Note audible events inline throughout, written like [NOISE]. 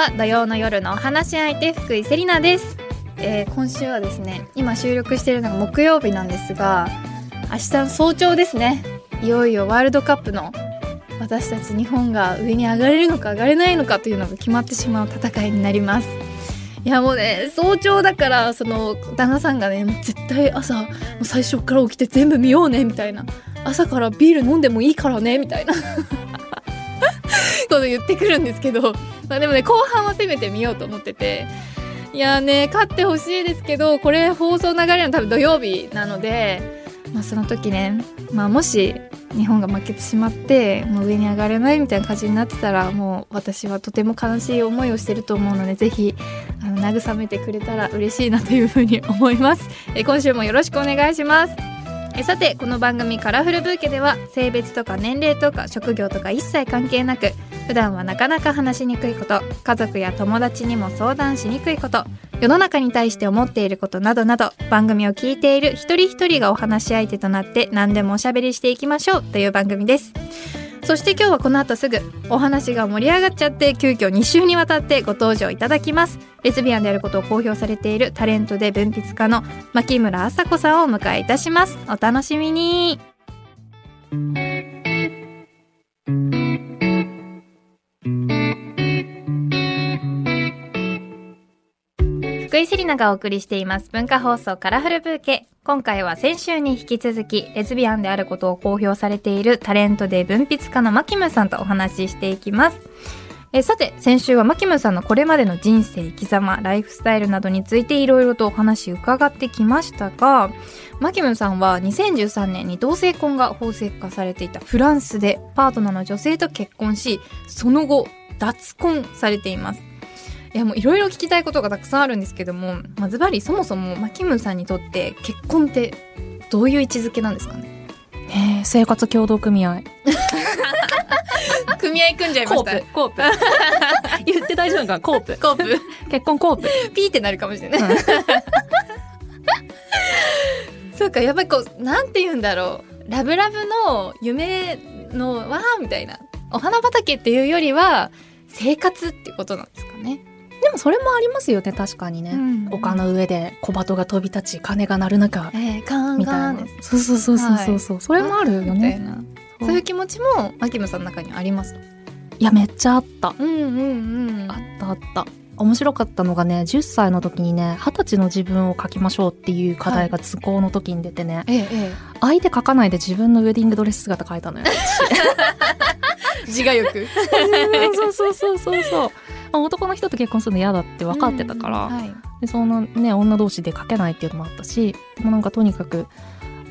は土曜の夜のお話し相手福井セリナです、えー今週はですね今収録しているのが木曜日なんですが明日の早朝ですね。いよいよワールドカップの私たち日本が上に上がれるのか上がれないのかというのが決まってしまう戦いになります。いやもうね早朝だからその旦那さんがね絶対朝もう最初から起きて全部見ようねみたいな。朝からビール飲んでもいいからねみたいな。[LAUGHS] [LAUGHS] こと言ってくるんですけど、まあ、でもね後半はせめて見ようと思ってて。いやね勝ってほしいですけどこれ放送流れの多分土曜日なので、まあ、その時ね、まあ、もし日本が負けてしまってもう上に上がれないみたいな感じになってたらもう私はとても悲しい思いをしてると思うのでぜひあの慰めてくれたら嬉しいなというふうに思います。え今週もよろしくお願いします。えさてこの番組「カラフルブーケ」では性別とか年齢とか職業とか一切関係なく普段はなかなか話しにくいこと家族や友達にも相談しにくいこと世の中に対して思っていることなどなど番組を聞いている一人一人がお話し相手となって何でもおしゃべりしていきましょうという番組です。そして今日はこの後すぐお話が盛り上がっちゃって急遽2週にわたってご登場いただきます。レズビアンであることを公表されているタレントで文筆家の牧村麻子さんをお迎えいたします。お楽しみに。福井セリナがお送りしています。文化放送カラフルブーケ。今回は先週に引き続きレズビアンであることを公表されているタレントで文筆家のマキムさんとお話ししていきます。えさて先週はマキムさんのこれまでの人生生き様ライフスタイルなどについていろいろとお話伺ってきましたがマキムさんは2013年に同性婚が法制化されていたフランスでパートナーの女性と結婚しその後脱婚されています。いやもういろいろ聞きたいことがたくさんあるんですけども、まあ、ずばりそもそもマキムさんにとって結婚ってどういう位置づけなんですかね？えー生活協同組合。組合組んじゃいました。コープ。コープ。[LAUGHS] 言って大丈夫か？コープ。コープ。結婚コープ。ピーってなるかもしれない、[LAUGHS] そうかやっぱりこうなんて言うんだろう。ラブラブの夢のわーみたいな。お花畑っていうよりは生活っていうことなんですかね、でもそれもありますよね確かにね、うん丘の上で小鳩が飛び立ち鐘が鳴る中。えー、カンみたいな。そうそうそうそうそうそう、それもあるよみたいねな。そう。いう気持ちもマキムさんの中にあります？いやめっちゃあった。うんうんうん。あったあった。面白かったのがね10歳の時にね二十歳の自分を書きましょうっていう課題が図工の時に出てね、えええ相手書かないで自分のウェディングドレス姿書いたのよ。え [LAUGHS] [LAUGHS] 自我欲。そうそうそうそうそう。まあ男の人と結婚するの嫌だって分かってたから、うんはい。でそんなね女同士で書けないっていうのもあったしでもなんかとにかく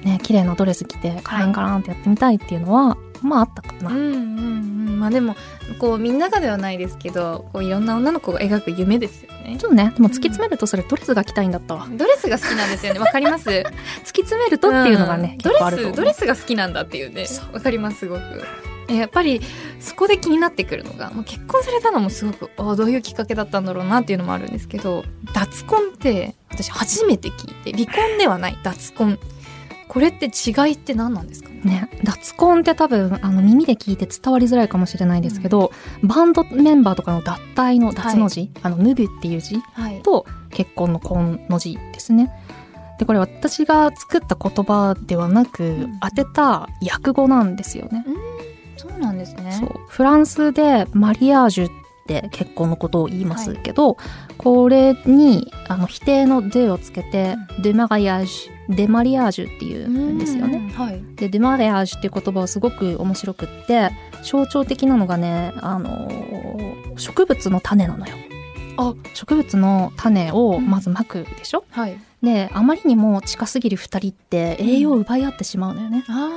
ね綺麗なドレス着てカランカランってやってみたいっていうのは、まああったかな、うんうんうん。まあでもこうみんながではないですけどこういろんな女の子が描く夢ですよね。ちょっとね。でも突き詰めるとそれドレスが着たいんだったわドレスが好きなんですよね。わかります？[LAUGHS] 突き詰めるとっていうのがね、ん。結構あると思う。ドレスドレスが好きなんだっていうね。そわかりますすごく。えやっぱりそこで気になってくるのがもう結婚されたのもすごくあどういうきっかけだったんだろうなっていうのもあるんですけど脱婚って私初めて聞いて離婚ではない脱婚。これって違いって何なんですかね？ね、脱婚って多分あの耳で聞いて伝わりづらいかもしれないですけど、バンドメンバーとかの脱退の脱の字、あの脱ぐっていう字はい。と結婚の婚の字ですね。でこれ私が作った言葉ではなく、ん。当てた訳語なんですよね。そうなんですね。フランスでマリアージュって結婚のことを言いますけど、これにあの否定の「で」をつけて「デマリアージュ」「デマリアージュ」っていうんですよね。うんはい。でデマリアージュっていう言葉はすごく面白くって象徴的なのがねあのー植物の種なのよ。あ。植物の種をまずまくでしょ、はい。であまりにも近すぎる2人って栄養を奪い合ってしまうのよね。あ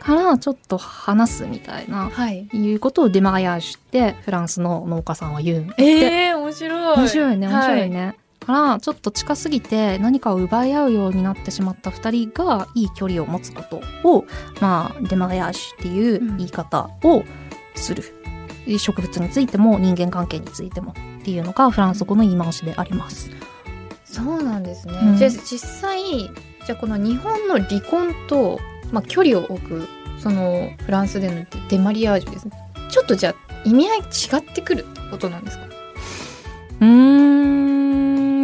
からちょっと話すみたいなあはい。いうことをデマリアージュってフランスの農家さんは言うん。ええ面白い。面白いね面白いはね。からちょっと近すぎて何かを奪い合うようになってしまった2人がいい距離を持つことをまあデマリアージュっていう言い方をする、植物についても人間関係についてもっていうのがフランス語の言い回しであります。そうなんですね、うん。じゃあ実際じゃあこの日本の離婚と、まあ、距離を置くそのフランスでのデマリアージュですね。ちょっとじゃあ意味合い違ってくるってことなんですか？うー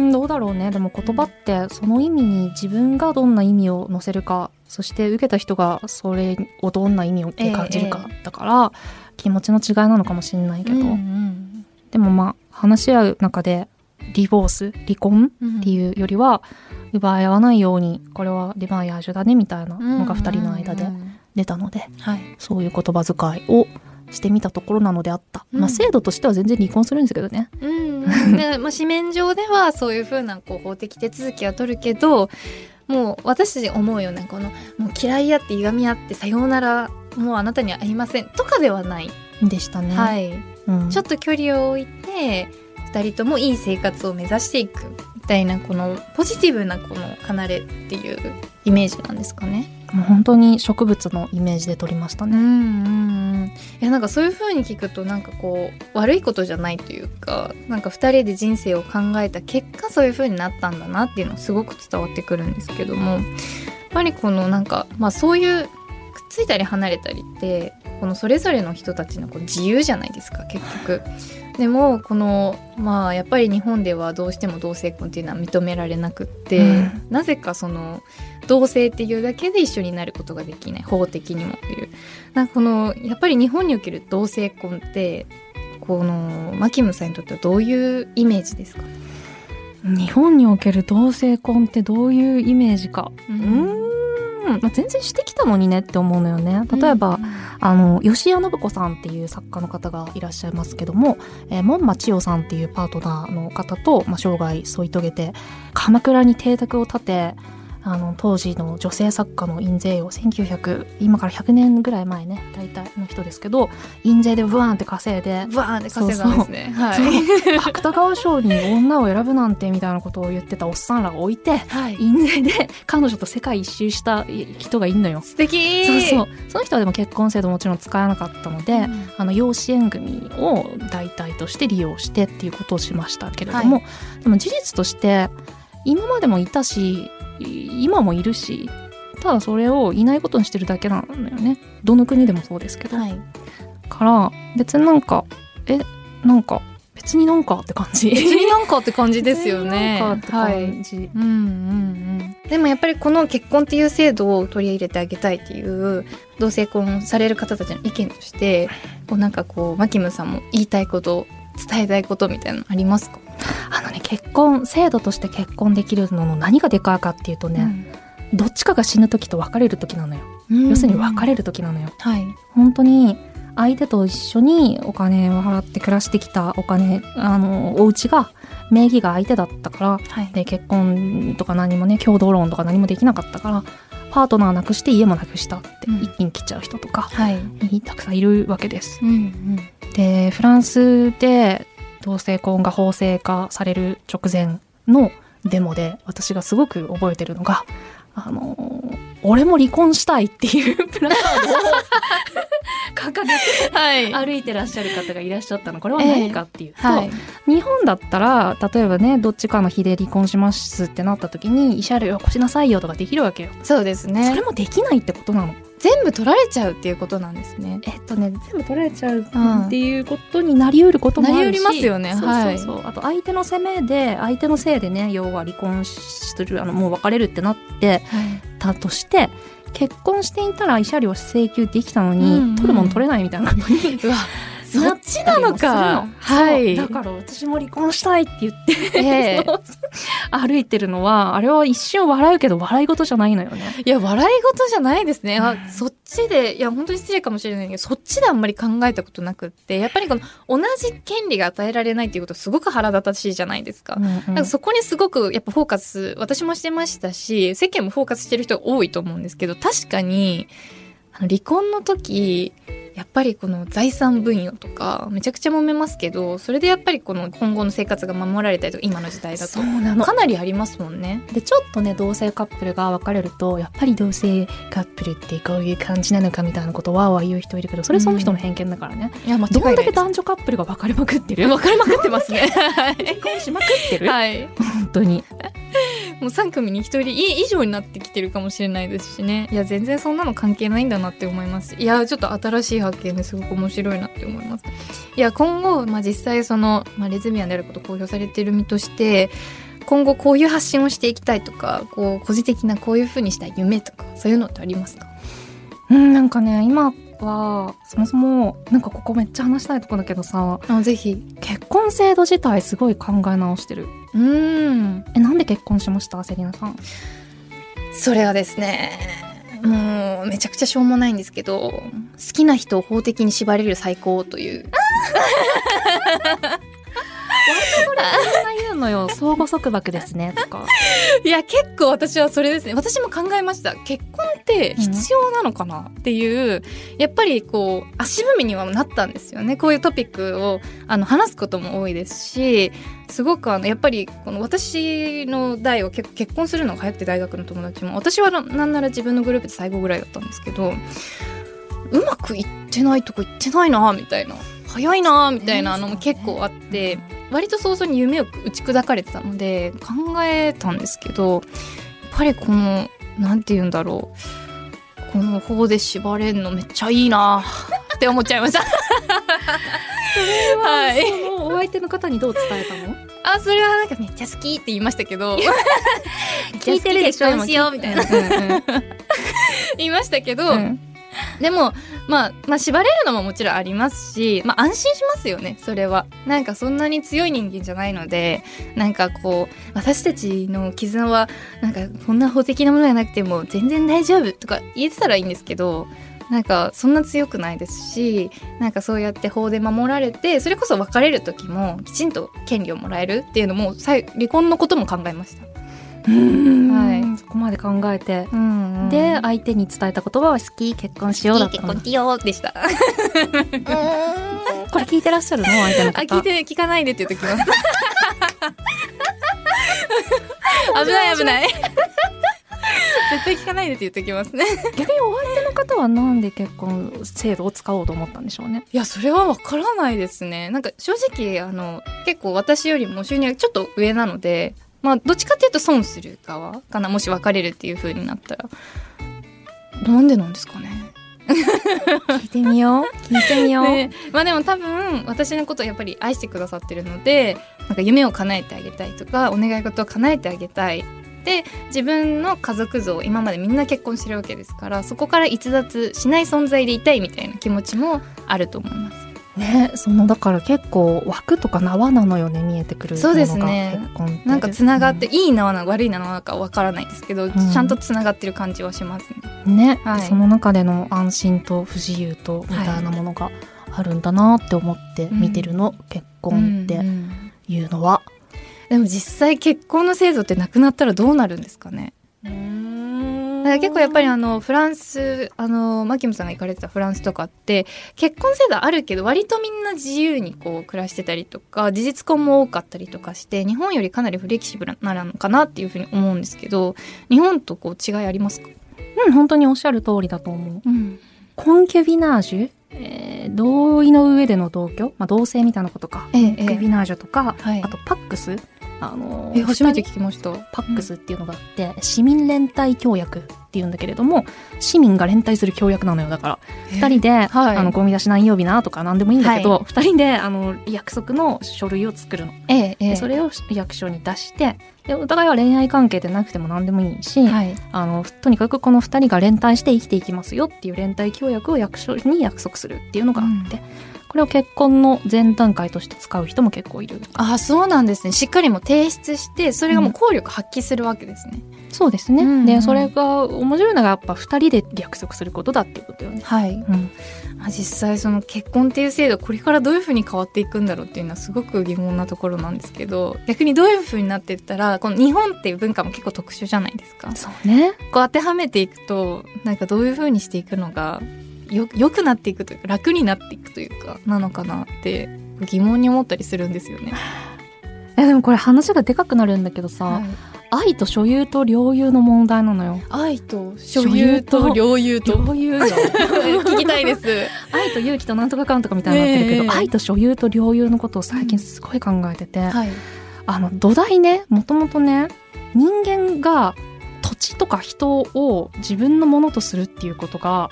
んどうだろうね。でも言葉ってその意味に自分がどんな意味を乗せるかそして受けた人がそれをどんな意味を感じるか、だから気持ちの違いなのかもしれないけど、うんうん。でもまあ話し合う中でリボース離婚うん。っていうよりは奪い合わないようにこれはリバイアージュだねみたいなのが2人の間でうんうんうん出たのではい。そういう言葉遣いをしてみたところなのであった、うん。まあ制度としては全然離婚するんですけどね。うん、でまあ、紙面上ではそういうふうなこう法的手続きは取るけどもう私たち思うよねこのもう嫌いやって歪み合ってさようならもうあなたには会いませんとかではない、でしたね、はい、うん。ちょっと距離を置いて2人ともいい生活を目指していくみたいなこのポジティブなこの離れっていうイメージなんですかね。もう本当に植物のイメージで撮りましたね、うんうんうん、いやなんかそういう風に聞くとなんかこう悪いことじゃないというかなんか2人で人生を考えた結果そういう風になったんだなっていうのすごく伝わってくるんですけどもやっぱりこのなんかまあそういうくっついたり離れたりってこのそれぞれの人たちのこう自由じゃないですか結局。でもこのまあやっぱり日本ではどうしても同性婚っていうのは認められなくって、うん。なぜかその同性っていうだけで一緒になることができない。法的にもっていう。なんかこのやっぱり日本における同性婚ってこのマキムさんにとってはどういうイメージですか、日本における同性婚ってどういうイメージか。ううーん、まあ、全然してきたのにねって思うのよね。例えば、うん。あの吉谷信子さんっていう作家の方がいらっしゃいますけども、えー、門馬千代さんっていうパートナーの方と、まあ、生涯添い遂げて鎌倉に邸宅を建てあの当時の女性作家の印税を1900今から100年ぐらい前ね大体の人ですけど印税でブワーンって稼いでバーンって稼いだんですね。は芥川賞に女を選ぶなんてみたいなことを言ってたおっさんらが置いてはい。印税で彼女と世界一周した人がいんのよ。素敵。そうそう。その人はでも結婚制度もちろん使えなかったので、うん。あの養子縁組を代替として利用してっていうことをしましたけれども、でも事実として今までもいたしい今もいるしただそれをいないことにしてるだけなのよね。どの国でもそうですけど、はい。から別になんかえなんか別になんかって感じ。別になんかって感じですよね。別になんかってはい。感じ、うんうんうん、でもやっぱりこの結婚っていう制度を取り入れてあげたいっていう同性婚される方たちの意見としてこうなんかこうマキムさんも言いたいこと伝えたいことみたいなのありますか、結婚制度として結婚できるのの何がでかいかっていうとね、どっちかが死ぬ時と別れる時なのよ、うん。要するに別れる時なのよ。はい。本当に相手と一緒にお金を払って暮らしてきたお金あのお家が名義が相手だったからはい。で結婚とか何もね共同ローンとか何もできなかったからパートナーなくして家もなくしたってうん。一気に来ちゃう人とか、はい。たくさんいるわけです。うんうん。でフランスで同性婚が法制化される直前のデモで私がすごく覚えてるのが「あの俺も離婚したい」っていうプラカードを掲げてはい歩いてらっしゃる方がいらっしゃったの。これは何かっていうと、はい。日本だったら例えばねどっちかの日で離婚しますってなった時に慰謝料よこしなさいよとかできるわけよ、そうですね。それもできないってことなの全部取られちゃうっていうことなんですね。えっとね全部取られちゃううん。っていうことになりうることもあるし、なりうりますよね。そうはいそう。そうあと相手の責めで相手のせいでね要は離婚するあのもう別れるってなってはい。たとして結婚していたら慰謝料請求できたのに、うんうん。取るもん取れないみたいなことそっちなのか。はい。だから私も離婚したいって言って、ええ。そ [LAUGHS] う歩いてるのはあれは一瞬笑うけど笑い事じゃないのよね。いや、笑い事じゃないですね。あ、そっちで、いや、本当に失礼かもしれないけど、そっちであんまり考えたことなくって、やっぱりこの、同じ権利が与えられないっていうことすごく腹立たしいじゃないですか。なんかそこにすごくやっぱフォーカス私もしてましたし世間もフォーカスしてる人が多いと思うんですけど確かにあの離婚の時やっぱりこの財産分与とかめちゃくちゃ揉めますけどそれでやっぱりこの今後の生活が守られたりとか今の時代だとかなりありますもんね。でちょっとね同性カップルが別れるとやっぱり同性カップルってこういう感じなのかみたいなことをわーわー言う人いるけどそれその人の偏見だからね、いや間違いどんだけ男女カップルが別れまくってる分かりまくってますね。[LAUGHS] 結婚しまくってる、はい。本当に [LAUGHS] もう3組に1人以上になってきてるかもしれないですしね。いや全然そんなの関係ないんだなって思います。いやちょっと新しい発見です。ごく面白いなって思います。いや今後、まあ、実際その、まあ、レズビアンであること公表されてる身として今後こういう発信をしていきたいとかこう個人的なこういうふうにしたい夢とかそういうのってありますか？うんなんかね今はそもそもなんかここめっちゃ話したいとこだけどさ。あぜひ。結婚制度自体すごい考え直してる。うん。えなんで結婚しました？セリナさん。それはですねもうめちゃくちゃしょうもないんですけど好きな人を法的に縛れる最高という [LAUGHS] それみんな言うのよ。[LAUGHS] 相互束縛ですねとか。いや結構私はそれですね。私も考えました。結婚って必要なのかな？っていう、やっぱりこう足踏みにはなったんですよね。こういうトピックをあの話すことも多いですしすごくあのやっぱりこの私の代は結構結婚するのが流行って大学の友達も私はななんなら自分のグループで最後ぐらいだったんですけどうまくいってないとこ行ってないなみたいな早いなみたいなのも結構あって、割と早々に夢を打ち砕かれてたので考えたんですけどやっぱりこのなんて言うんだろう。この方で縛れんのめっちゃいいなって思っちゃいました。はい、そのお相手の方にどう伝えたの？あそれはなんかめっちゃ好きって言いましたけど。[LAUGHS] 聞いてるでしょ？しようみたいな。[LAUGHS] 言いましたけど、うん [LAUGHS] でも、まあ、まあ縛れるのももちろんありますし、まあ、安心しますよねそれはなんかそんなに強い人間じゃないのでなんかこう私たちの絆はなんかこんな法的なものじゃなくても全然大丈夫とか言えてたらいいんですけどなんかそんな強くないですしなんかそうやって法で守られてそれこそ別れる時もきちんと権利をもらえるっていうのも離婚のことも考えました。はいそこまで考えてうんうんで相手に伝えた言葉は好き結婚しようだったの結婚しようでした。これ聞いてらっしゃるの？相手のあ、方聞いて、聞かないでって言っときます。[LAUGHS] 危ない危ない。絶対聞かないでって言っときますね。逆にお相手の方はなんで結婚制度を使おうと思ったんでしょうね？いや、それはわからないですね。なんか正直、あの、結構私よりも収入がちょっと上なので、まあ、どっちかっていうと損する側かな。もし別れるっていう風になったら。なんでなんですかね。聞いてみよう聞いてみよう、ね、まあでも多分私のことをやっぱり愛してくださってるのでなんか夢を叶えてあげたいとかお願い事を叶えてあげたいで自分の家族像今までみんな結婚してるわけですからそこから逸脱しない存在でいたいみたいな気持ちもあると思います。ねそのだから結構枠とか縄なのよね見えてくるそうですね。結婚って。なんかつながって、いい縄なのか悪い縄なのかわからないですけど、ん。ちゃんとつながってる感じはしますね。うんね、はい。その中での安心と不自由とみたいなものがあるんだなって思って見てるの、結婚ってうんうん。いうのは、でも実際結婚の制度ってなくなったらどうなるんですかね？だから結構やっぱりあのフランスあのマキムさんが行かれてたフランスとかって結婚制度あるけど割とみんな自由にこう暮らしてたりとか事実婚も多かったりとかして日本よりかなりフレキシブルなのかなっていうふうに思うんですけど日本とこう違いありますか、うん本当におっしゃる通りだと思う。うん、コンキュビナージュ、えー同意の上での同居、まあ、同性みたいなことか、ええコンキュビナージュとか、はい。あとパックス？あのえ初めて聞きました。パックスっていうのがあって、市民連帯協約っていうんだけれども市民が連帯する協約なのよだから。二人で、はい。あのゴミ出し何曜日なとか何でもいいんだけど二、人であの約束の書類を作るの、ええええでそれを役所に出してでお互いは恋愛関係でなくても何でもいいし、はい。あのとにかくこの2人が連帯して生きていきますよっていう連帯協約を役所に約束するっていうのがあって、これを結婚の前段階として使う人も結構いる。あそうなんですね。しっかりもう提出してそれがもう効力発揮するわけですね、そうですね、うんうん。でそれが面白いのがやっぱ2人で約束することだっていうことよね、はい。うん、まあ、実際その結婚っていう制度これからどういうふうに変わっていくんだろうっていうのはすごく疑問なところなんですけど逆にどういうふうになっていったらこの日本っていう文化も結構特殊じゃないですか。そうね。こう当てはめていくとなんかどういうふうにしていくのがよ良くなっていくというか楽になっていくというかなのかなって疑問に思ったりするんですよね。[LAUGHS] えでもこれ話がでかくなるんだけどさ、はい愛と所有と領有の問題なのよ愛と所有と領有と領有よ [LAUGHS] 聞きたいです。[LAUGHS] 愛と勇気となんとかかんとかみたいになってるけど、ええ愛と所有と領有のことを最近すごい考えてて、はい。あの土台ねもともとね人間が土地とか人を自分のものとするっていうことが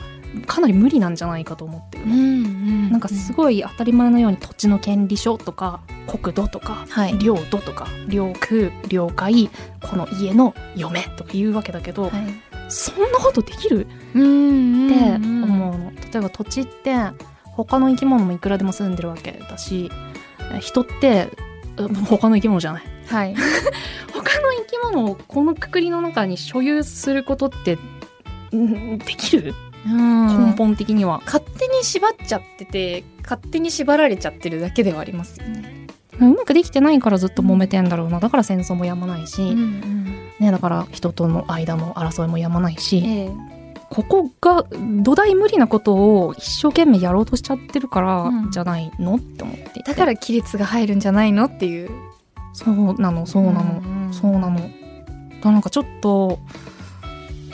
かなり無理なんじゃないかと思ってる。の、んなんかすごい当たり前のように土地の権利書とか国土とかはい。領土とか領空領海この家の嫁とか言うわけだけど、はい。そんなことできる？うんって思うの、例えば土地って他の生き物もいくらでも住んでるわけだし人ってうん他の生き物じゃない？はい。[LAUGHS] 他の生き物をこのくくりの中に所有することってんできる？根本的には、勝手に縛っちゃってて勝手に縛られちゃってるだけではありますよね。うまくできてないからずっと揉めてんだろうな。だから戦争もやまないし、ね、だから人との間の争いもやまないし、ええ。ここが土台無理なことを一生懸命やろうとしちゃってるからうん。じゃないの、って思ってだから亀裂が入るんじゃないのっていう。そうなのそうなの、ん。そうなの。だからなんかちょっと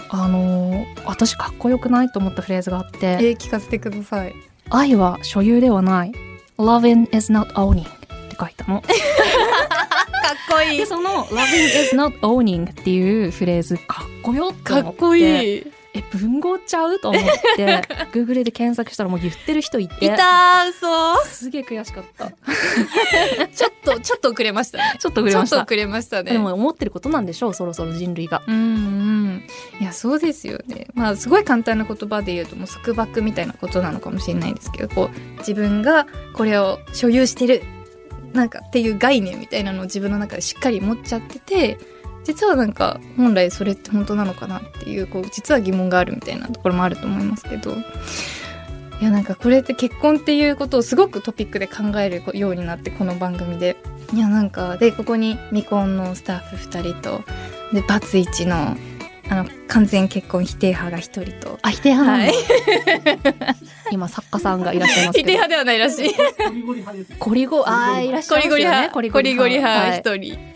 あのー私かっこよくないと思ったフレーズがあってえー聞かせてください。愛は所有ではない Loving is not owning って書いたの [LAUGHS] かっこいでその Loving is not owning っていうフレーズかっこよってか思ってっこいい。え文豪ちゃう？と思って [LAUGHS] Google で検索したらもう言ってる人いて。いたー嘘すげえ悔しかった。[LAUGHS] ちょっとちょっと遅れましたね。ちょっと遅れました。ちょっと遅れましたね。でも思ってることなんでしょうそろそろ人類が。うんうん、いやそうですよね。まあすごい簡単な言葉で言うともう束縛みたいなことなのかもしれないですけどこう自分がこれを所有してるなんかっていう概念みたいなのを自分の中でしっかり持っちゃってて実はなんか本来それって本当なのかなっていうこう実は疑問があるみたいなところもあると思いますけどいやなんかこれって結婚っていうことをすごくトピックで考えるようになってこの番組でいやなんかでここに未婚のスタッフ2人とでバツイチのあの完全結婚否定派が1人と。あ否定派はい [LAUGHS] 今作家さんがいらっしゃいますけど否定派ではないらしい。ゴリゴリ派です。ゴリゴあーいらっしゃゴいますよねリゴリ派、ゴリゴリ派はい一人。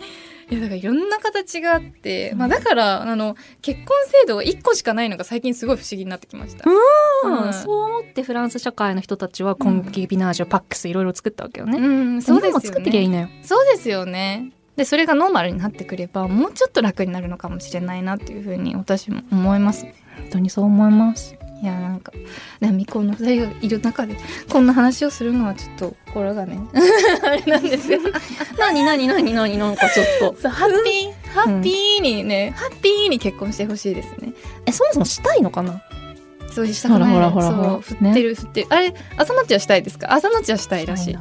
いやだからいろんな形があって、まあだからあの結婚制度が一個しかないのが最近すごい不思議になってきました。うんうんそう思ってフランス社会の人たちはコンキビナージュ、パックスいろいろ作ったわけよね、うん、そうですよ日本も作ってきゃいいね。のよそうですよね。でそれがノーマルになってくればもうちょっと楽になるのかもしれないなっていうふうに私も思います。本当にそう思いますいやなんかね未婚の二人がいる中でこんな話をするのはちょっと心がね [LAUGHS] あれなんですよ。[LAUGHS] 何何何何なんかちょっと。そうハッピーハッピーにね、ハッピーに結婚してほしいですね。えそもそもしたいのかな？そうしたくないほらほらほらほら。そう振ってる、振ってる。あれ朝のちはしたいですか？朝のちはしたいらしい。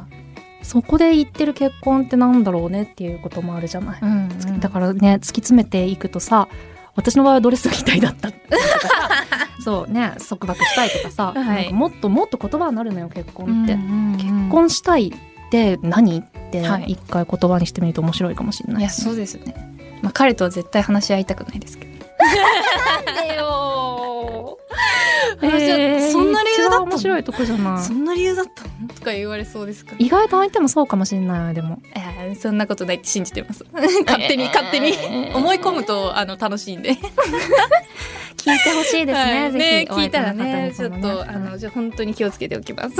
そこで言ってる結婚ってなんだろうねっていうこともあるじゃない、うん。うんだからね突き詰めていくとさ私の場合はドレスみたいだった [LAUGHS] そうね束縛したいとかさ、はい。かもっともっと言葉になるのよ結婚って、結結婚したいって何？ってはい。一回言葉にしてみると面白いかもしれない。いやそうですね。まあ彼とは絶対話し合いたくないですけど。なんでよ [LAUGHS] えーそんな理由だった面白いとこじゃない。そんな理由だったの？とか言われそうですか意外と相手もそうかもしれないわでも。いやそんなことないって信じてます。[LAUGHS] 勝手に勝手に。思い込むとあの楽しいんで。[LAUGHS] 聞いてほしいですね、はい。ぜひ聞いたらお相手のねちょっとあのじゃあ本当に気をつけておきます。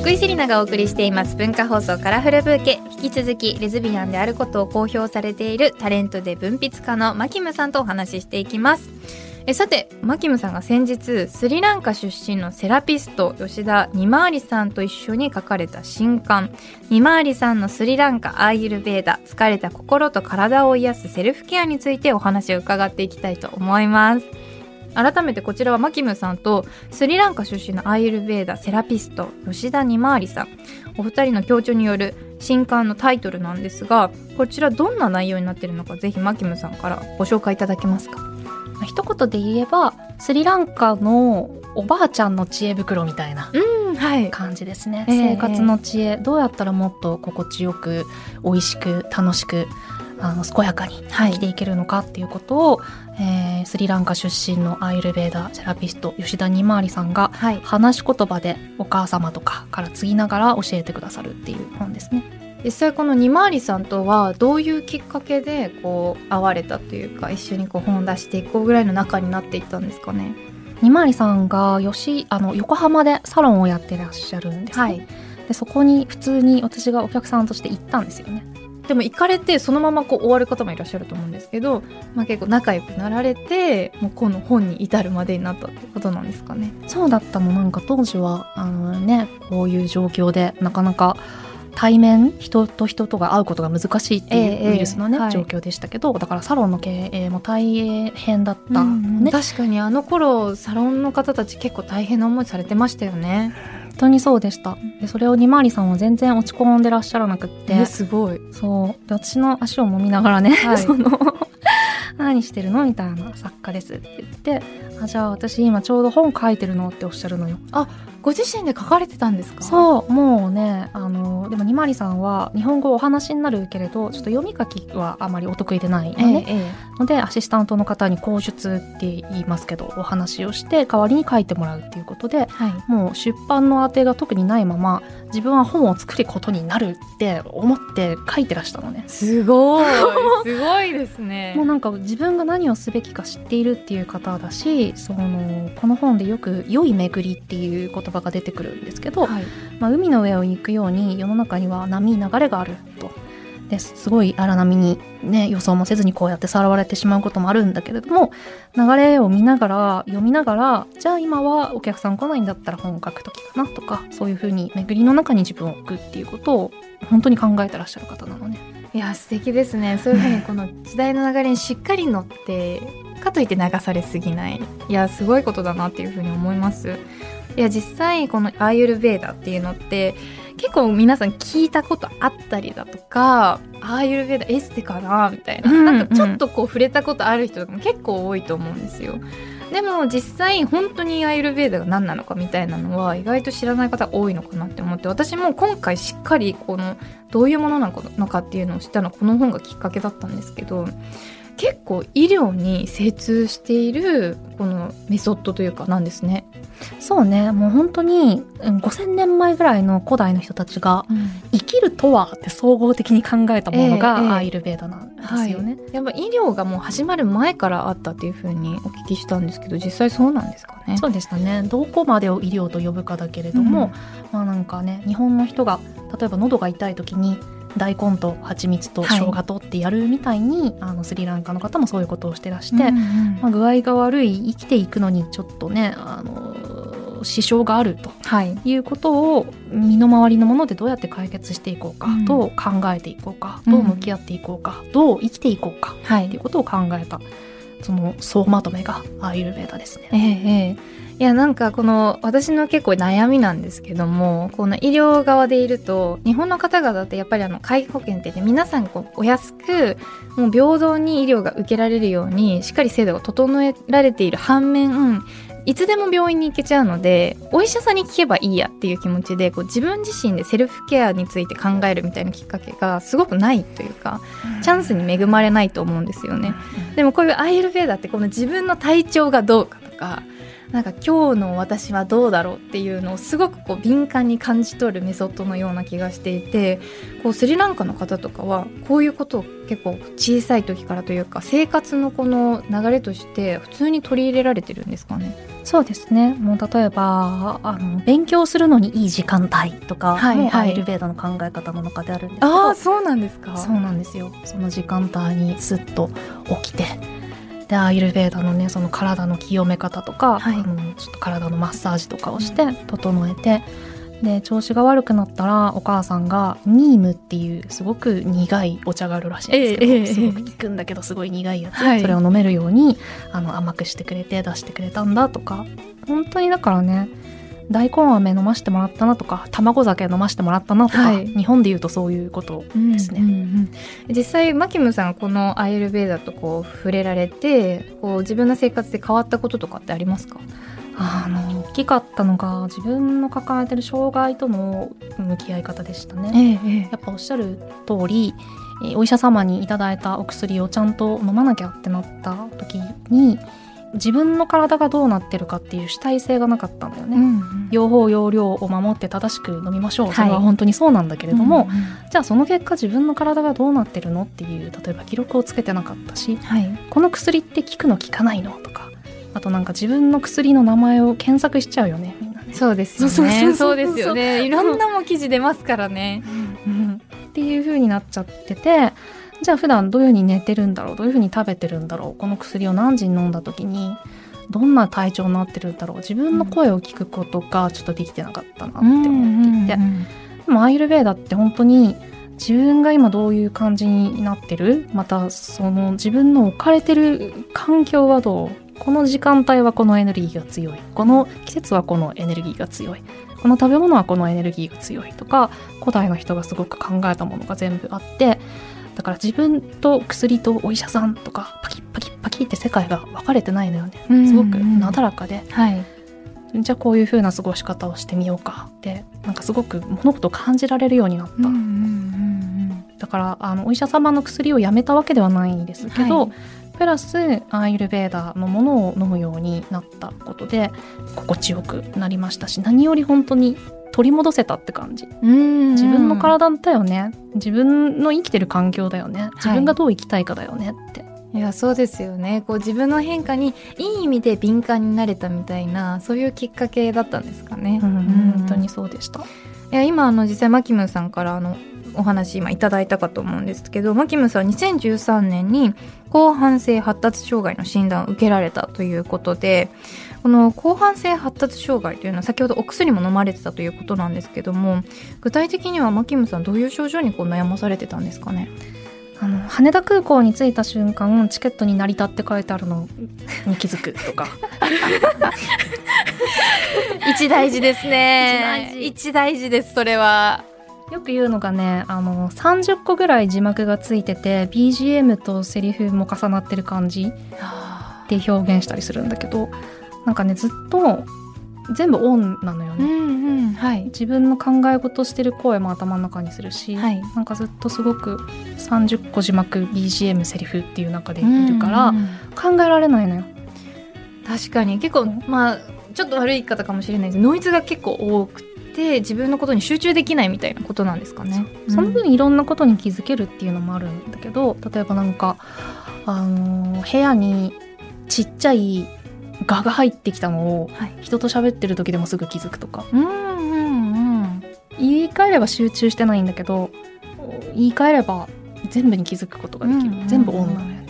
福井セリナがお送りしています文化放送カラフルブーケ。引き続きレズビアンであることを公表されているタレントで文筆家のマキムさんとお話ししていきますえさてマキムさんが先日スリランカ出身のセラピスト吉田二回りさんと一緒に書かれた新刊「二回りさんのスリランカアーユルベーダ疲れた心と体を癒すセルフケア」についてお話を伺っていきたいと思います。改めてこちらはマキムさんとスリランカ出身のアーユルベーダセラピスト吉田二回りさん。お二人の協調による新刊のタイトルなんですがこちらどんな内容になっているのかぜひマキムさんからご紹介いただけますか？一言で言えばスリランカのおばあちゃんの知恵袋みたいなうんはい。感じですね、ええ。生活の知恵。どうやったらもっと心地よく美味しく楽しくあの健やかにはい。生きていけるのかっていうことを、えースリランカ出身のアイルベーダーセラピスト吉田二回りさんがはい。話し言葉でお母様とかから継ぎながら教えてくださるっていう本ですね。実際この二回りさんとはどういうきっかけでこう会われたというか一緒にこう本を出していこうぐらいの仲になっていったんですかね？にまりさんがよしあの横浜でサロンをやってらっしゃるんです、ねはい。でそこに普通に私がお客さんとして行ったんですよね。でも行かれてそのままこう終わる方もいらっしゃると思うんですけど、まあ、結構仲良くなられてもうこの本に至るまでになったってことなんですかね？そうだったの。なんか当時はあのねこういう状況でなかなか対面人と人とが会うことが難しいってええいうウイルスのね、はい。状況でしたけどだからサロンの経営も大変だったのね、確かにあの頃サロンの方たち結構大変な思いされてましたよね。本当にそうでした。でそれをにまりさんは全然落ち込んでらっしゃらなくって。えすごい。そう。で私の足を揉みながらね、はい。[LAUGHS] その [LAUGHS] 何してるのみたいな作家ですって言ってあじゃあ私今ちょうど本書いてるのっておっしゃるのよご自身で書かれてたんですか？う。そうもうねあのでもにまりさんは日本語お話になるけれどちょっと読み書きはあまりお得意でないのえね、ええのでアシスタントの方に口述って言いますけどお話をして代わりに書いてもらうっていうことでえはい。もう出版の当てが特にないまま自分は本を作ることになるって思って書いてらしたのね。すごい [LAUGHS] すごいですねもうなんか自分が何をすべきか知っているっていう方だしそのこの本でよく「良い巡り」っていう言葉が出てくるんですけど、はい。まあ、海の上を行くように世の中には波流れがあると。ですごい荒波にね予想もせずにこうやってさらわれてしまうこともあるんだけれども流れを見ながら読みながらじゃあ今はお客さん来ないんだったら本を書く時かなとかそういうふうに巡りの中に自分を置くっていうことを本当に考えてらっしゃる方なのね。いや素敵ですねそういうふうにこの時代の流れにしっかり乗ってかといって流されすぎないいやすごいことだなっていうふうに思いますいや実際このアーユルベーダっていうのって結構皆さん聞いたことあったりだとかアーユルベーダエステかなみたいな、うんなんかちょっとこう触れたことある人とかも結構多いと思うんですよ。でも実際本当にアーユルベーダが何なのかみたいなのは意外と知らない方多いのかなって思って私も今回しっかりこのどういうものなのかっていうのを知ったのはこの本がきっかけだったんですけど結構医療に精通しているこのメソッドというかなんですね。そうねもう本当にうん5000年前ぐらいの古代の人たちが生きるとはって総合的に考えたものが、アーユルベーダなんですよね。やっぱ医療がもう始まる前からあったっていうふうにお聞きしたんですけど実際そうなんですかね。そうでしたねどこまでを医療と呼ぶかだけれども、まあなんかね日本の人が例えば喉が痛い時に大根と蜂蜜と生姜とってやるみたいに、あのスリランカの方もそういうことをしてらして、うんうんまあ、具合が悪い生きていくのにちょっとねあの支障があるとはい。いうことを身の回りのものでどうやって解決していこうか、うん。どう考えていこうかうんどう向き合っていこうか、どう生きていこうかはい。っていうことを考えたその総まとめがアーユルベーダですね。ええええいやなんかこの私の結構悩みなんですけどもこの医療側でいると日本の方々ってやっぱりあの介護保険って皆さんこうお安くもう平等に医療が受けられるようにしっかり制度が整えられている反面いつでも病院に行けちゃうのでお医者さんに聞けばいいやっていう気持ちでこう自分自身でセルフケアについて考えるみたいなきっかけがすごくないというかチャンスに恵まれないと思うんですよね。でもこういうアイルベーダってこの自分の体調がどうかとかなんか今日の私はどうだろうっていうのをすごくこう敏感に感じ取るメソッドのような気がしていてこうスリランカの方とかはこういうことを結構小さい時からというか生活のこの流れとして普通に取り入れられてるんですかね？そうですね。もう例えばあの勉強するのにいい時間帯とかはいはい。もアイルベーダの考え方の中であるんですけど、ああそうなんですか。そうなんですよ。その時間帯にスッと起きてでアイルベーダのねその体の清め方とか、はい。あのちょっと体のマッサージとかをして整えて、で調子が悪くなったらお母さんがニームっていうすごく苦いお茶があるらしいんですけど、ええええ。すごく効くんだけどすごい苦いやつ、はい。それを飲めるようにあの甘くしてくれて出してくれたんだとか。本当にだからね大根飴飲ましてもらったなとか卵酒飲ましてもらったなとか、はい日本で言うとそういうことですね。うんうんうん実際マキムさんこのアイルベーダとこう触れられてこう自分の生活で変わったこととかってありますか？あの大きかったのが自分の抱えてる障害との向き合い方でしたね。ええやっぱおっしゃる通りえーお医者様にいただいたお薬をちゃんと飲まなきゃってなった時に自分の体がどうなってるかっていう主体性がなかったんだよね。ん用法用量を守って正しく飲みましょう、はい。それは本当にそうなんだけれども、うんじゃあその結果自分の体がどうなってるのっていう例えば記録をつけてなかったしはい。この薬って効くの効かないのとかあとなんか自分の薬の名前を検索しちゃうよね。みんなね。そうですよね。そうですよねいろんなもん記事出ますからね。うん、っていう風になっちゃっててじゃあ普段どういう風に寝てるんだろうどういう風に食べてるんだろうこの薬を何時に飲んだ時にどんな体調になってるんだろう自分の声を聞くことがちょっとできてなかったなって思っていて、でもアイルベーダって本当に自分が今どういう感じになってる？またその自分の置かれてる環境はどう？この時間帯はこのエネルギーが強い。この季節はこのエネルギーが強い。この食べ物はこのエネルギーが強いとか古代の人がすごく考えたものが全部あってだから自分と薬とお医者さんとかパキッパキッパキって世界が分かれてないのよね。すごくなだらかで。はい。じゃあこういう風な過ごし方をしてみようかってなんかすごく物事を感じられるようになった、だからあのお医者様の薬をやめたわけではないんですけど、はい。プラスアイルベーダのものを飲むようになったことで心地よくなりましたし何より本当に取り戻せたって感じ。うん。自分の体だよね。自分の生きてる環境だよね。自分がどう生きたいかだよねって、いやそうですよね。こう自分の変化にいい意味で敏感になれたみたいなそういうきっかけだったんですかね。うんうん本当にそうでした。いや今あの実際マキムーさんからあのお話今いただいたかと思うんですけどマキムーさんは2013年に広汎性発達障害の診断を受けられたということでこの広汎性発達障害というのは先ほどお薬も飲まれてたということなんですけども具体的にはマキムーさんどういう症状にこう悩まされてたんですかね？あの羽田空港に着いた瞬間チケットに成り立って書いてあるのに気づくとか。[LAUGHS] 一大事ですね。一大事。ですそれは。よく言うのがねあの30個ぐらい字幕がついてて BGM とセリフも重なってる感じで表現したりするんだけどなんかねずっと全部オンなのようんね、うんはい。自分の考え事してる声も頭の中にするし、はい。なんかずっとすごく30個字幕 BGM セリフっていう中でいるから、うん。うん考えられないのよ。確かに。結構まあちょっと悪い言い方かもしれないです。ノイズが結構多くて自分のことに集中できないみたいなことなんですかね。その分いろんなことに気づけるっていうのもあるんだけど例えばなんか、あのー部屋にちっちゃい蛾が入ってきたのをはい。人と喋ってる時でもすぐ気づくとか。うんうんうん言い換えれば集中してないんだけど言い換えれば全部に気づくことができる、うんうんうん。全部オンなのよね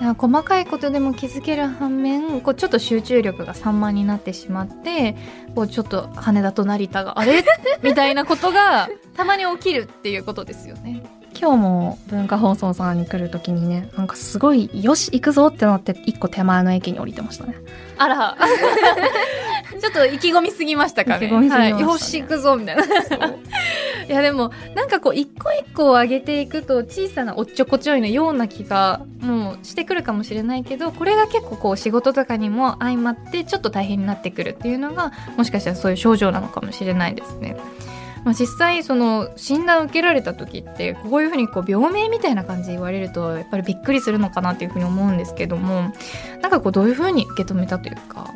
いや細かいことでも気づける反面こうちょっと集中力が散漫になってしまってこうちょっと羽田と成田があれ？[LAUGHS] みたいなことがたまに起きるっていうことですよね。今日も文化放送さんに来る時にねなんかすごいよし行くぞってなって一個手前の駅に降りてましたねあら [LAUGHS] ちょっと意気込みすぎましたかね。意気込みすぎましたねはい、よし行くぞみたいな。[LAUGHS] いやでもなんかこう一個一個を上げていくと小さなおっちょこちょいのような気がもうしてくるかもしれないけどこれが結構こう仕事とかにも相まってちょっと大変になってくるっていうのがもしかしたらそういう症状なのかもしれないですね。まあ、実際その診断を受けられた時ってこういうふうにこう病名みたいな感じで言われるとやっぱりびっくりするのかなっていうふうに思うんですけどもなんかこうどういうふうに受け止めたというか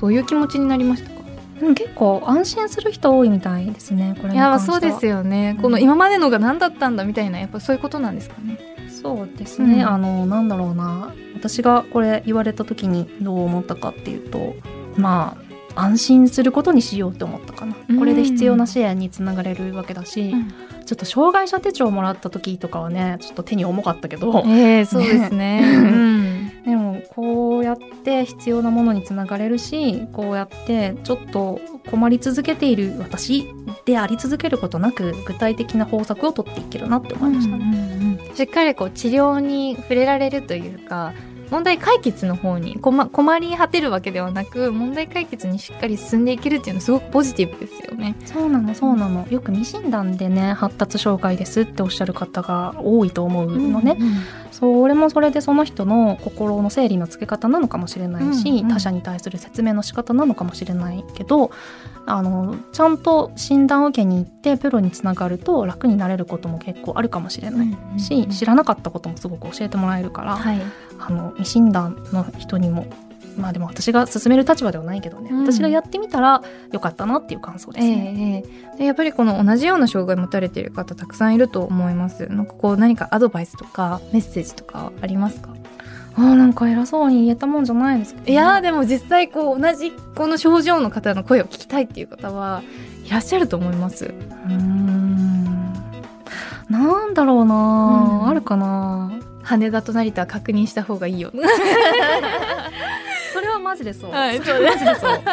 どういう気持ちになりましたか？うん結構安心する人多いみたいですねこれいやそうですよね、うん。この今までのが何だったんだみたいなやっぱそういうことなんですかね？そうですね、うん。あのなんだろうな。私がこれ言われた時にどう思ったかっていうとまあ安心することにしようって思ったかな、うん。これで必要な支援につながれるわけだし、ちょっと障害者手帳をもらった時とかはねちょっと手に重かったけど。[LAUGHS] ええそうです [LAUGHS] ね。うん。でもこうやって必要なものにつながれるしこうやってちょっと困り続けている私であり続けることなく具体的な方策を取っていけるなって思いましたね。しっかりこう治療に触れられるというか問題解決の方に困困り果てるわけではなく問題解決にしっかり進んでいけるっていうのはすごくポジティブですよね。そうなのそうなの。よく未診断でね発達障害ですっておっしゃる方が多いと思うのね、それもそれでその人の心の整理のつけ方なのかもしれないし、うんうん他者に対する説明の仕方なのかもしれないけどあのちゃんと診断を受けに行ってプロにつながると楽になれることも結構あるかもしれないし、知らなかったこともすごく教えてもらえるから、はい、あの未診断の人にもまあでも私が勧める立場ではないけどね、うん私がやってみたらよかったなっていう感想ですええね。ええでやっぱりこの同じような障害を持たれている方たくさんいると思います。なんかこう何かアドバイスとかメッセージとかありますか？あーなんか偉そうに言えたもんじゃないですけどね、いやーでも実際こう同じこの症状の方の声を聞きたいっていう方はいらっしゃると思います。うーんなんだろうな、うんあるかな羽田と成田は確認した方がいいよ。[LAUGHS] マジでそう、はい [LAUGHS] それはマジでそう。[LAUGHS]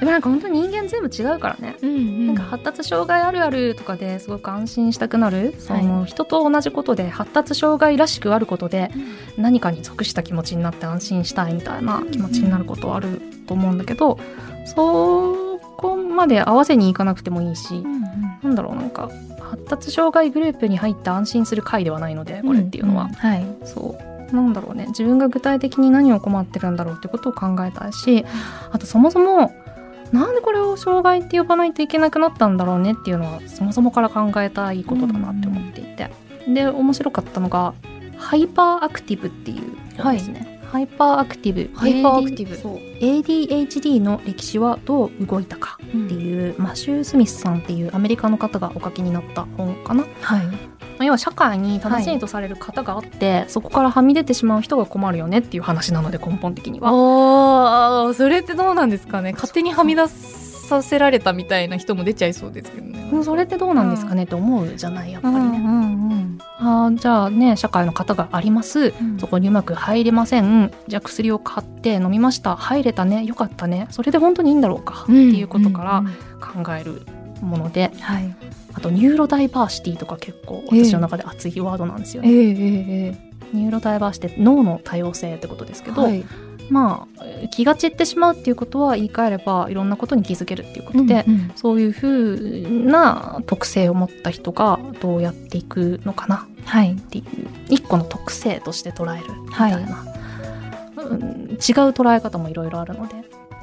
でもなんか本当に人間全部違うからね、うんなんか発達障害あるあるとかですごく安心したくなる、その人と同じことで発達障害らしくあることで何かに属した気持ちになって安心したいみたいな気持ちになることはあると思うんだけど、そこまで合わせにいかなくてもいいし、なんだろうなんか発達障害グループに入って安心する会ではないのでこれっていうのは、はい。そうなんだろうね。自分が具体的に何を困ってるんだろうってことを考えたいしあとそもそもなんでこれを障害って呼ばないといけなくなったんだろうねっていうのはそもそもから考えたいことだなって思っていて、で面白かったのがハイパーアクティブっていうですね、ハイパーアクティブ。ハイパーアクティブ。ADHD の歴史はどう動いたかっていう、マシュー・スミスさんっていうアメリカの方がお書きになった本かな。はい。まあ要は社会に正しいとされる方があって、そこからはみ出てしまう人が困るよねっていう話なので根本的には。ああ、それってどうなんですかね？勝手にはみ出させられたみたいな人も出ちゃいそうですけどね。もうそれってどうなんですかねって思うじゃないやっぱりね。んあーじゃあね社会の方があります、うん。そこにうまく入れません。じゃあ薬を買って飲みました。入れたね。よかったね。それで本当にいいんだろうか、っていうことから考えるもので。はい。あとニューロダイバーシティとか結構ええ私の中で熱いワードなんですよえね。えええニューロダイバーシティ脳の多様性ってことですけど、はい。まあ気が散ってしまうっていうことは言い換えればいろんなことに気づけるっていうことで、うんうんそういうふうな特性を持った人がどうやっていくのかなはい。っていう一個の特性として捉えるみたいな、はいうん違う捉え方もいろいろあるので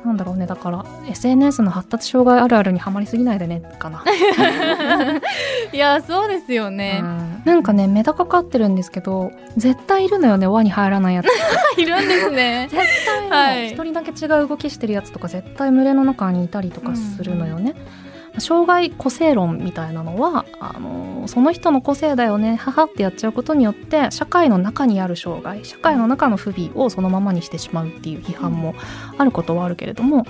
なんだろうねだから SNS の発達障害あるあるにはまりすぎないでねかな、[LAUGHS] いや、そうですよね。なんかねメダカ飼ってるんですけど絶対いるのよね輪に入らないやつ。[LAUGHS] いるんですね。絶対いるの。はい。一人だけ違う動きしてるやつとか絶対群れの中にいたりとかするのよね、障害個性論みたいなのはあのその人の個性だよね母ってやっちゃうことによって社会の中にある障害社会の中の不備をそのままにしてしまうっていう批判もあることはあるけれども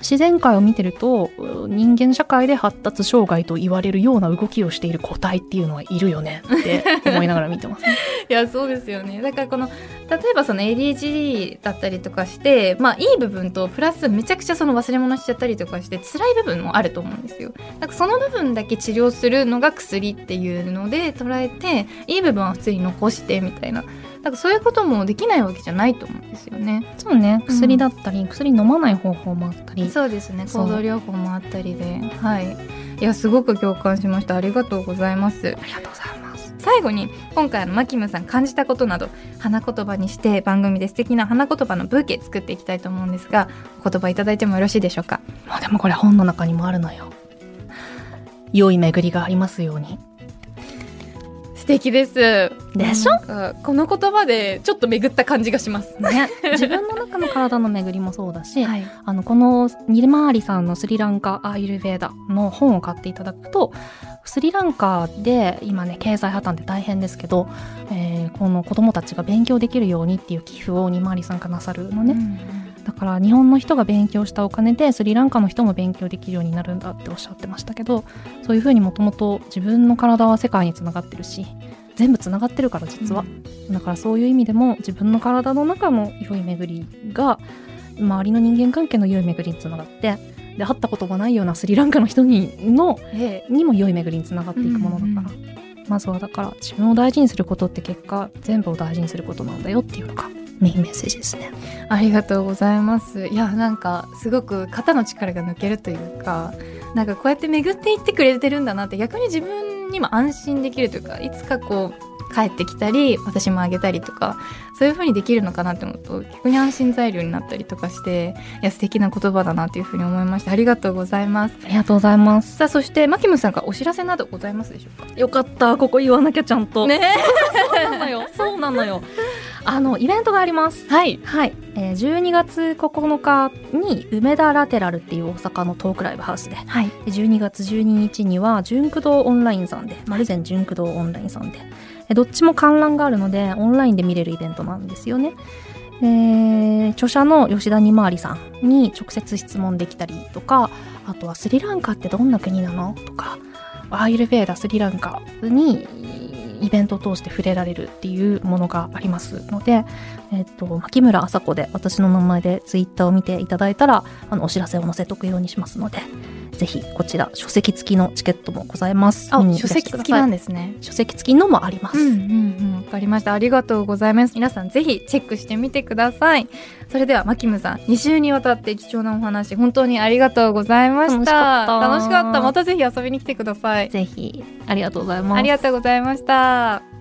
自然界を見てると人間社会で発達障害と言われるような動きをしている個体っていうのはいるよねって思いながら見てます。ね。[LAUGHS] いやそうですよね。だからこの例えばその ADHD だったりとかしてまあいい部分とプラスめちゃくちゃその忘れ物しちゃったりとかして辛い部分もあると思うんですよ。なんかその部分だけ治療するのが薬っていうので捉えていい部分は普通に残してみたいな。なんかそういうこともできないわけじゃないと思うんですよね。そうね。薬だったり、薬飲まない方法もあったり。そうですね。行動療法もあったりで。はい。いやすごく共感しました。ありがとうございます。ありがとうございます。最後に今回のマキムさん感じたことなど花言葉にして番組で素敵な花言葉のブーケ作っていきたいと思うんですがお言葉いただいてもよろしいでしょうか？まあでもこれ本の中にもあるのよ。良い巡りがありますように。素敵です。でしょ？この言葉でちょっと巡った感じがします。ね、自分の中の体の巡りもそうだし、はい。あのこのニルマーリさんのスリランカアーユルヴェーダの本を買っていただくとスリランカで今ね経済破綻で大変ですけど、えーこの子どもたちが勉強できるようにっていう寄付をニマーリさんがなさるのね、だから日本の人が勉強したお金でスリランカの人も勉強できるようになるんだっておっしゃってましたけどそういうふうにもともと自分の体は世界につながってるし全部つながってるから実は、だからそういう意味でも自分の体の中の良い巡りが周りの人間関係の良い巡りにつながってで会ったことがないようなスリランカの人にのえにも良い巡りにつながっていくものだから、まずはだから自分を大事にすることって結果全部を大事にすることなんだよっていうのがメインメッセージですね。ありがとうございますいやなんかすごく肩の力が抜けるというかなんかこうやって巡っていってくれてるんだなって逆に自分にも安心できるというかいつかこう帰ってきたり私もあげたりとかそういう風にできるのかなって思うと逆に安心材料になったりとかしていや素敵な言葉だなという風に思いましたありがとうございます。ありがとうございます。さあそしてマキムさんからお知らせなどございますでしょうか？よかった。ここ言わなきゃちゃんと。ね。[LAUGHS] そうなのよ。そうなのよ。あのイベントがあります。はい。はい、えー、12月9日に梅田ラテラルっていう大阪のトークライブハウスで。はい。で12月12日には純駆動オンラインさんで丸善純駆動オンラインさんでどっちも観覧があるのでオンラインで見れるイベントなんですよね。で著者の吉田二回りさんに直接質問できたりとかあとはスリランカってどんな国なのとかアーユルベーダスリランカにイベントを通して触れられるっていうものがありますので、えっと、牧村麻子で私の名前でツイッターを見ていただいたらあのお知らせを載せとくようにしますのでぜひこちら書籍付きのチケットもございます。あ書籍付きなんですね。書籍付きのもあります。うんうんうんわかりました。ありがとうございます。皆さんぜひチェックしてみてください。それではマキムさん2週にわたって貴重なお話本当にありがとうございました。楽しかった。楽しかった。またぜひ遊びに来てください。ぜひ。ありがとうございます。ありがとうございました